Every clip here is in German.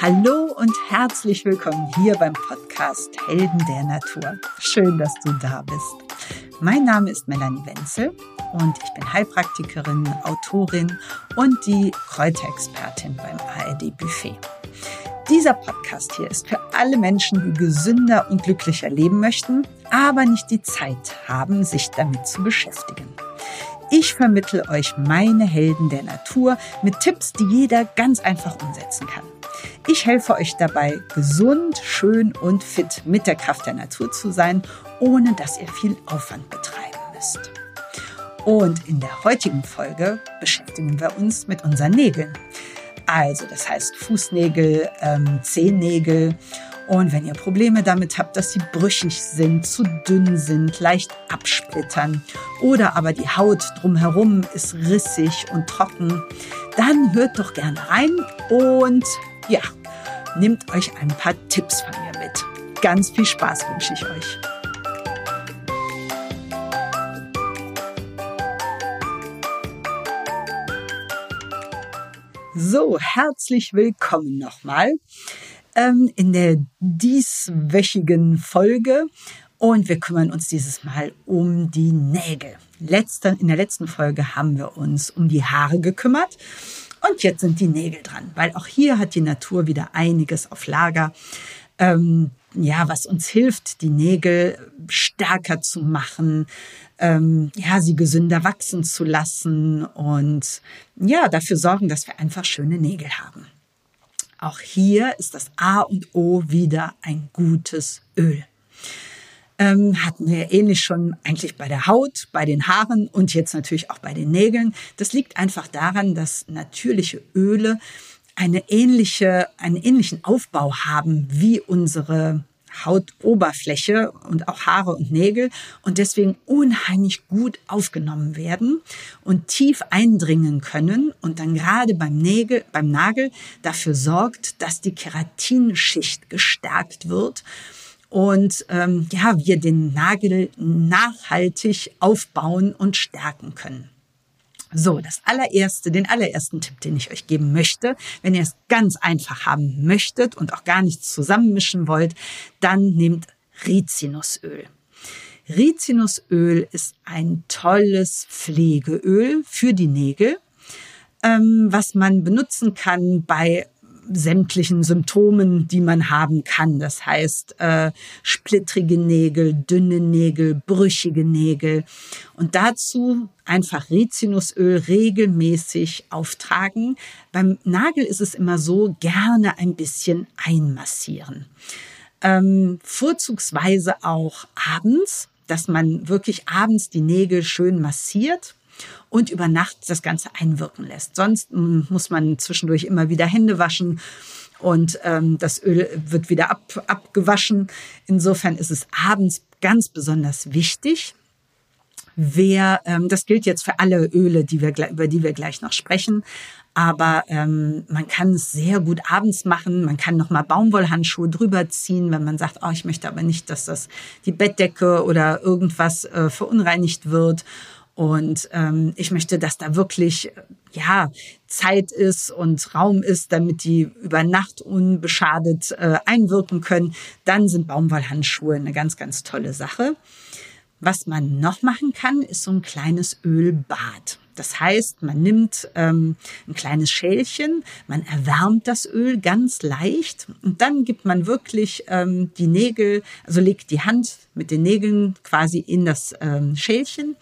Hallo und herzlich willkommen hier beim Podcast Helden der Natur. Schön, dass du da bist. Mein Name ist Melanie Wenzel und ich bin Heilpraktikerin, Autorin und die Kräuterexpertin beim ARD Buffet. Dieser Podcast hier ist für alle Menschen, die gesünder und glücklicher leben möchten, aber nicht die Zeit haben, sich damit zu beschäftigen. Ich vermittle euch meine Helden der Natur mit Tipps, die jeder ganz einfach umsetzen kann. Ich helfe euch dabei, gesund, schön und fit mit der Kraft der Natur zu sein, ohne dass ihr viel Aufwand betreiben müsst. Und in der heutigen Folge beschäftigen wir uns mit unseren Nägeln. Also das heißt Fußnägel, ähm, Zehennägel. Und wenn ihr Probleme damit habt, dass sie brüchig sind, zu dünn sind, leicht absplittern oder aber die Haut drumherum ist rissig und trocken, dann hört doch gerne rein und ja, nehmt euch ein paar Tipps von mir mit. Ganz viel Spaß wünsche ich euch. So, herzlich willkommen nochmal ähm, in der dieswöchigen Folge. Und wir kümmern uns dieses Mal um die Nägel. Letzte, in der letzten Folge haben wir uns um die Haare gekümmert. Und jetzt sind die Nägel dran, weil auch hier hat die Natur wieder einiges auf Lager. Ähm, ja, was uns hilft, die Nägel stärker zu machen, ähm, ja, sie gesünder wachsen zu lassen und ja, dafür sorgen, dass wir einfach schöne Nägel haben. Auch hier ist das A und O wieder ein gutes Öl ähm, hatten wir ähnlich schon eigentlich bei der Haut, bei den Haaren und jetzt natürlich auch bei den Nägeln. Das liegt einfach daran, dass natürliche Öle eine ähnliche, einen ähnlichen Aufbau haben wie unsere Hautoberfläche und auch Haare und Nägel und deswegen unheimlich gut aufgenommen werden und tief eindringen können und dann gerade beim Nägel, beim Nagel dafür sorgt, dass die Keratinschicht gestärkt wird und ähm, ja, wir den Nagel nachhaltig aufbauen und stärken können. So, das allererste, den allerersten Tipp, den ich euch geben möchte, wenn ihr es ganz einfach haben möchtet und auch gar nichts zusammenmischen wollt, dann nehmt Rizinusöl. Rizinusöl ist ein tolles Pflegeöl für die Nägel, ähm, was man benutzen kann bei sämtlichen Symptomen, die man haben kann. Das heißt, äh, splittrige Nägel, dünne Nägel, brüchige Nägel. Und dazu einfach Rizinusöl regelmäßig auftragen. Beim Nagel ist es immer so, gerne ein bisschen einmassieren. Ähm, vorzugsweise auch abends, dass man wirklich abends die Nägel schön massiert und über Nacht das Ganze einwirken lässt. Sonst hm, muss man zwischendurch immer wieder Hände waschen und ähm, das Öl wird wieder ab, abgewaschen. Insofern ist es abends ganz besonders wichtig. Wer, ähm, das gilt jetzt für alle Öle, die wir, über die wir gleich noch sprechen, aber ähm, man kann es sehr gut abends machen. Man kann noch mal Baumwollhandschuhe drüber ziehen, wenn man sagt, oh, ich möchte aber nicht, dass das die Bettdecke oder irgendwas äh, verunreinigt wird. Und ähm, ich möchte, dass da wirklich ja Zeit ist und Raum ist, damit die über Nacht unbeschadet äh, einwirken können. Dann sind Baumwollhandschuhe eine ganz, ganz tolle Sache. Was man noch machen kann, ist so ein kleines Ölbad. Das heißt, man nimmt ähm, ein kleines Schälchen, man erwärmt das Öl ganz leicht und dann gibt man wirklich ähm, die Nägel, also legt die Hand mit den Nägeln quasi in das ähm, Schälchen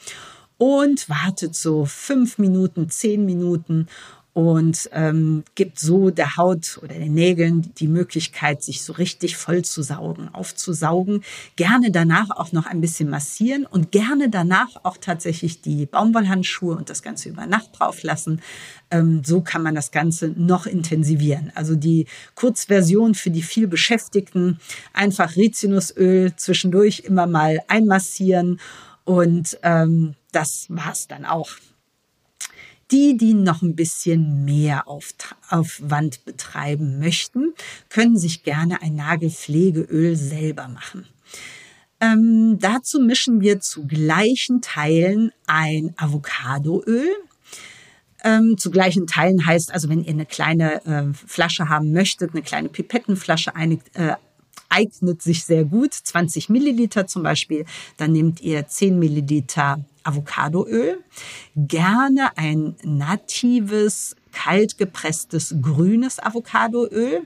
und wartet so fünf Minuten, zehn Minuten und ähm, gibt so der Haut oder den Nägeln die Möglichkeit, sich so richtig voll zu saugen, aufzusaugen. Gerne danach auch noch ein bisschen massieren und gerne danach auch tatsächlich die Baumwollhandschuhe und das Ganze über Nacht drauf lassen. Ähm, so kann man das Ganze noch intensivieren. Also die Kurzversion für die viel Beschäftigten, einfach Rizinusöl zwischendurch immer mal einmassieren und ähm, das war's dann auch. Die, die noch ein bisschen mehr Aufwand betreiben möchten, können sich gerne ein Nagelpflegeöl selber machen. Ähm, dazu mischen wir zu gleichen Teilen ein Avocadoöl, ähm, zu gleichen Teilen heißt, also wenn ihr eine kleine äh, Flasche haben möchtet, eine kleine Pipettenflasche, einig, äh, eignet sich sehr gut, 20 Milliliter zum Beispiel, dann nehmt ihr 10 Milliliter Avocadoöl, gerne ein natives, kalt gepresstes grünes Avocadoöl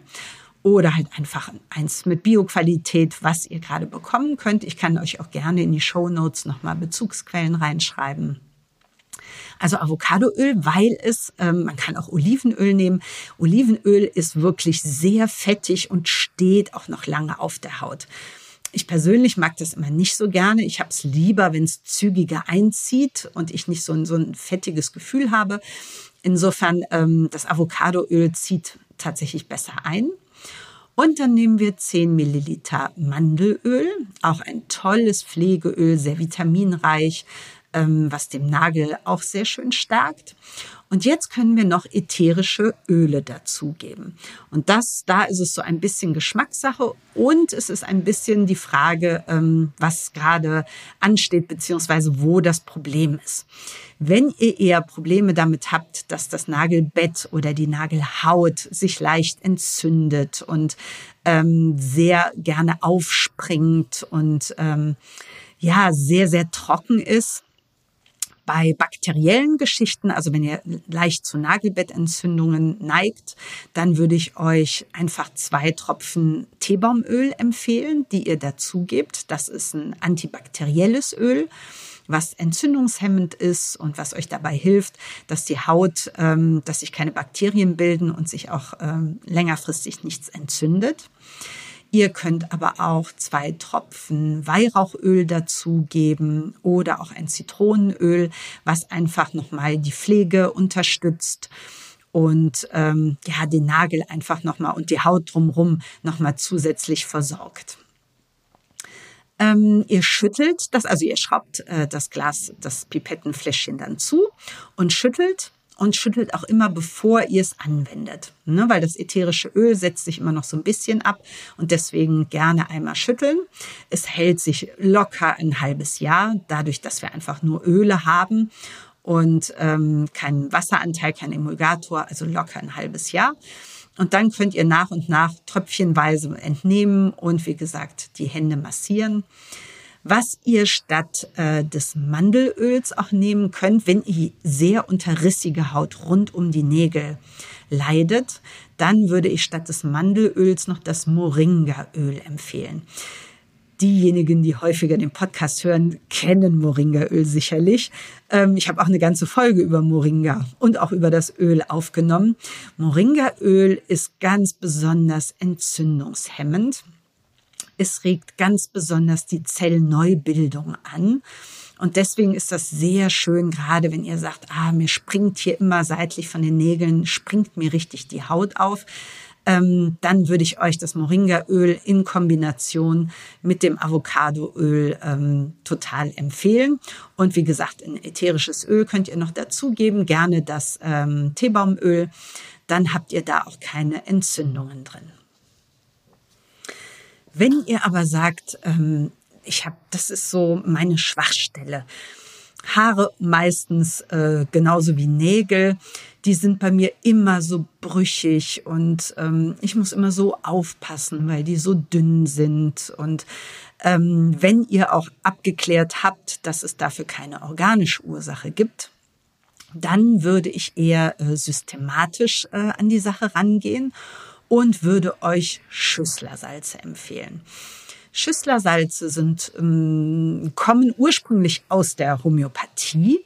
oder halt einfach eins mit Bioqualität, was ihr gerade bekommen könnt. Ich kann euch auch gerne in die Show Notes nochmal Bezugsquellen reinschreiben. Also Avocadoöl, weil es, ähm, man kann auch Olivenöl nehmen. Olivenöl ist wirklich sehr fettig und steht auch noch lange auf der Haut. Ich persönlich mag das immer nicht so gerne. Ich habe es lieber, wenn es zügiger einzieht und ich nicht so ein, so ein fettiges Gefühl habe. Insofern, ähm, das Avocadoöl zieht tatsächlich besser ein. Und dann nehmen wir 10 Milliliter Mandelöl, auch ein tolles Pflegeöl, sehr vitaminreich, was dem Nagel auch sehr schön stärkt. Und jetzt können wir noch ätherische Öle dazugeben. Und das, da ist es so ein bisschen Geschmackssache und es ist ein bisschen die Frage, ähm, was gerade ansteht, beziehungsweise wo das Problem ist. Wenn ihr eher Probleme damit habt, dass das Nagelbett oder die Nagelhaut sich leicht entzündet und ähm, sehr gerne aufspringt und ähm, ja, sehr, sehr trocken ist, bei bakteriellen Geschichten, also wenn ihr leicht zu Nagelbettentzündungen neigt, dann würde ich euch einfach zwei Tropfen Teebaumöl empfehlen, die ihr dazu gebt. Das ist ein antibakterielles Öl was entzündungshemmend ist und was euch dabei hilft, dass die Haut, ähm, dass sich keine Bakterien bilden und sich auch ähm, längerfristig nichts entzündet. Ihr könnt aber auch zwei Tropfen Weihrauchöl dazugeben oder auch ein Zitronenöl, was einfach nochmal die Pflege unterstützt und ähm, ja den Nagel einfach nochmal und die Haut drumherum nochmal zusätzlich versorgt. Ähm, ihr schüttelt das, also ihr schraubt äh, das Glas, das Pipettenfläschchen dann zu und schüttelt und schüttelt auch immer, bevor ihr es anwendet. Ne? Weil das ätherische Öl setzt sich immer noch so ein bisschen ab und deswegen gerne einmal schütteln. Es hält sich locker ein halbes Jahr, dadurch, dass wir einfach nur Öle haben und ähm, keinen Wasseranteil, kein Emulgator, also locker ein halbes Jahr. Und dann könnt ihr nach und nach tröpfchenweise entnehmen und wie gesagt die Hände massieren was ihr statt äh, des Mandelöls auch nehmen könnt, wenn ihr sehr unterrissige Haut rund um die Nägel leidet, dann würde ich statt des Mandelöls noch das Moringaöl empfehlen. Diejenigen, die häufiger den Podcast hören, kennen Moringaöl sicherlich. Ähm, ich habe auch eine ganze Folge über Moringa und auch über das Öl aufgenommen. Moringaöl ist ganz besonders entzündungshemmend. Es regt ganz besonders die Zellneubildung an. Und deswegen ist das sehr schön, gerade wenn ihr sagt, ah, mir springt hier immer seitlich von den Nägeln, springt mir richtig die Haut auf. Ähm, dann würde ich euch das Moringaöl in Kombination mit dem Avocadoöl ähm, total empfehlen. Und wie gesagt, ein ätherisches Öl könnt ihr noch dazugeben, gerne das ähm, Teebaumöl. Dann habt ihr da auch keine Entzündungen drin. Wenn ihr aber sagt, ähm, ich habe, das ist so meine Schwachstelle. Haare meistens äh, genauso wie Nägel, die sind bei mir immer so brüchig und ähm, ich muss immer so aufpassen, weil die so dünn sind. Und ähm, wenn ihr auch abgeklärt habt, dass es dafür keine organische Ursache gibt, dann würde ich eher äh, systematisch äh, an die Sache rangehen und würde euch Schüsslersalze empfehlen. Schüsslersalze sind, ähm, kommen ursprünglich aus der Homöopathie,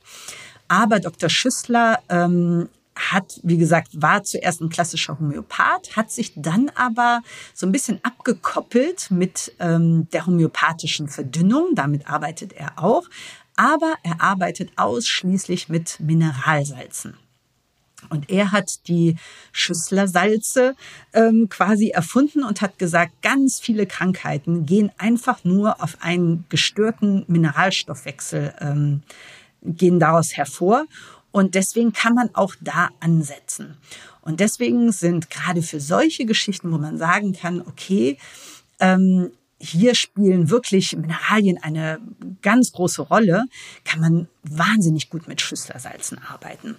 aber Dr. Schüssler ähm, hat, wie gesagt, war zuerst ein klassischer Homöopath, hat sich dann aber so ein bisschen abgekoppelt mit ähm, der homöopathischen Verdünnung. Damit arbeitet er auch. Aber er arbeitet ausschließlich mit Mineralsalzen. Und er hat die Schüsslersalze ähm, quasi erfunden und hat gesagt, ganz viele Krankheiten gehen einfach nur auf einen gestörten Mineralstoffwechsel, ähm, gehen daraus hervor. Und deswegen kann man auch da ansetzen. Und deswegen sind gerade für solche Geschichten, wo man sagen kann, okay, ähm, hier spielen wirklich Mineralien eine ganz große Rolle, kann man wahnsinnig gut mit Schüsslersalzen arbeiten.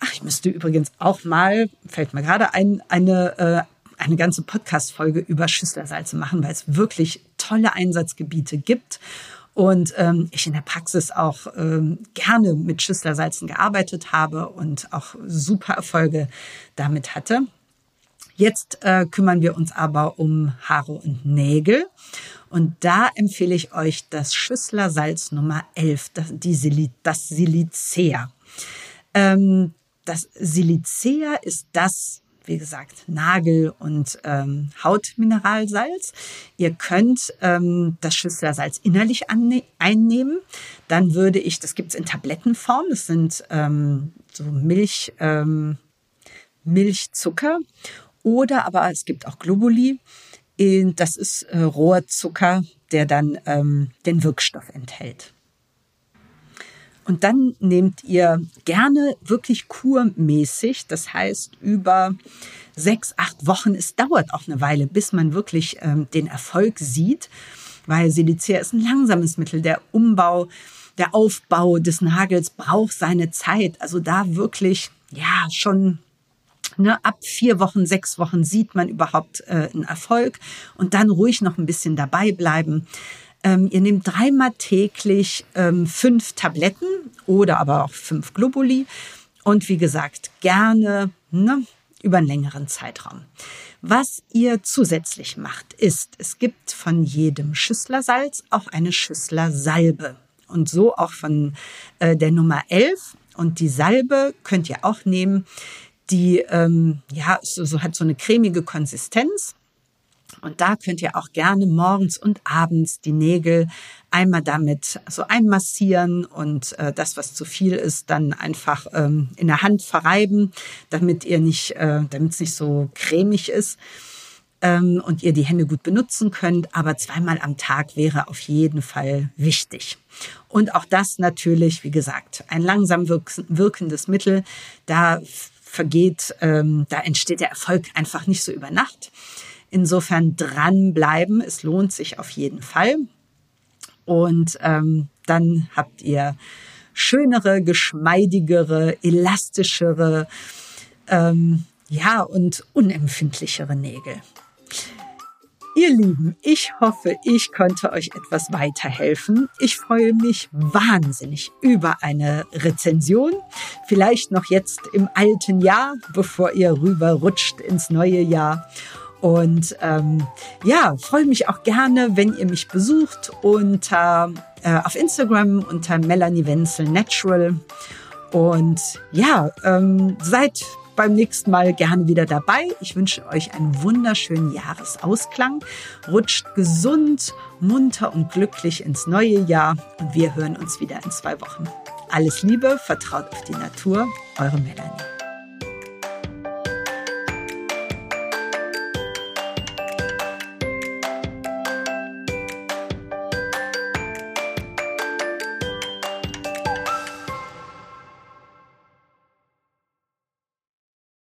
Ach, ich müsste übrigens auch mal, fällt mir gerade ein, eine, äh, eine ganze Podcast-Folge über Schüsslersalze machen, weil es wirklich tolle Einsatzgebiete gibt und ähm, ich in der Praxis auch ähm, gerne mit Schüsslersalzen gearbeitet habe und auch super Erfolge damit hatte. Jetzt äh, kümmern wir uns aber um Haare und Nägel. Und da empfehle ich euch das Schüsslersalz Nummer 11, das, die Sil das Silicea. Ähm, das Silicea ist das wie gesagt, Nagel- und ähm, Hautmineralsalz. Ihr könnt ähm, das Schüsslersalz innerlich einnehmen. Dann würde ich, das gibt's in Tablettenform, das sind ähm, so Milch, ähm, Milchzucker. Oder aber es gibt auch Globuli. Das ist äh, Rohrzucker, der dann ähm, den Wirkstoff enthält. Und dann nehmt ihr gerne wirklich kurmäßig, das heißt über sechs, acht Wochen. Es dauert auch eine Weile, bis man wirklich ähm, den Erfolg sieht, weil Silicea ist ein langsames Mittel. Der Umbau, der Aufbau des Nagels braucht seine Zeit. Also da wirklich, ja, schon Ne, ab vier Wochen, sechs Wochen sieht man überhaupt äh, einen Erfolg und dann ruhig noch ein bisschen dabei bleiben. Ähm, ihr nehmt dreimal täglich ähm, fünf Tabletten oder aber auch fünf Globuli und wie gesagt, gerne ne, über einen längeren Zeitraum. Was ihr zusätzlich macht, ist, es gibt von jedem Schüsslersalz auch eine Schüsslersalbe. Und so auch von äh, der Nummer 11. Und die Salbe könnt ihr auch nehmen. Die ähm, ja, so, so hat so eine cremige Konsistenz. Und da könnt ihr auch gerne morgens und abends die Nägel einmal damit so einmassieren und äh, das, was zu viel ist, dann einfach ähm, in der Hand verreiben, damit ihr nicht, äh, damit es nicht so cremig ist ähm, und ihr die Hände gut benutzen könnt. Aber zweimal am Tag wäre auf jeden Fall wichtig. Und auch das natürlich, wie gesagt, ein langsam wirkendes Mittel. Da vergeht, ähm, da entsteht der Erfolg einfach nicht so über Nacht. Insofern dranbleiben, es lohnt sich auf jeden Fall. Und ähm, dann habt ihr schönere, geschmeidigere, elastischere, ähm, ja und unempfindlichere Nägel. Ihr Lieben, ich hoffe, ich konnte euch etwas weiterhelfen. Ich freue mich wahnsinnig über eine Rezension. Vielleicht noch jetzt im alten Jahr, bevor ihr rüberrutscht ins neue Jahr. Und ähm, ja, freue mich auch gerne, wenn ihr mich besucht unter, äh, auf Instagram unter Melanie Wenzel Natural. Und ja, ähm, seid beim nächsten Mal gerne wieder dabei. Ich wünsche euch einen wunderschönen Jahresausklang. Rutscht gesund, munter und glücklich ins neue Jahr und wir hören uns wieder in zwei Wochen. Alles Liebe, vertraut auf die Natur, eure Melanie.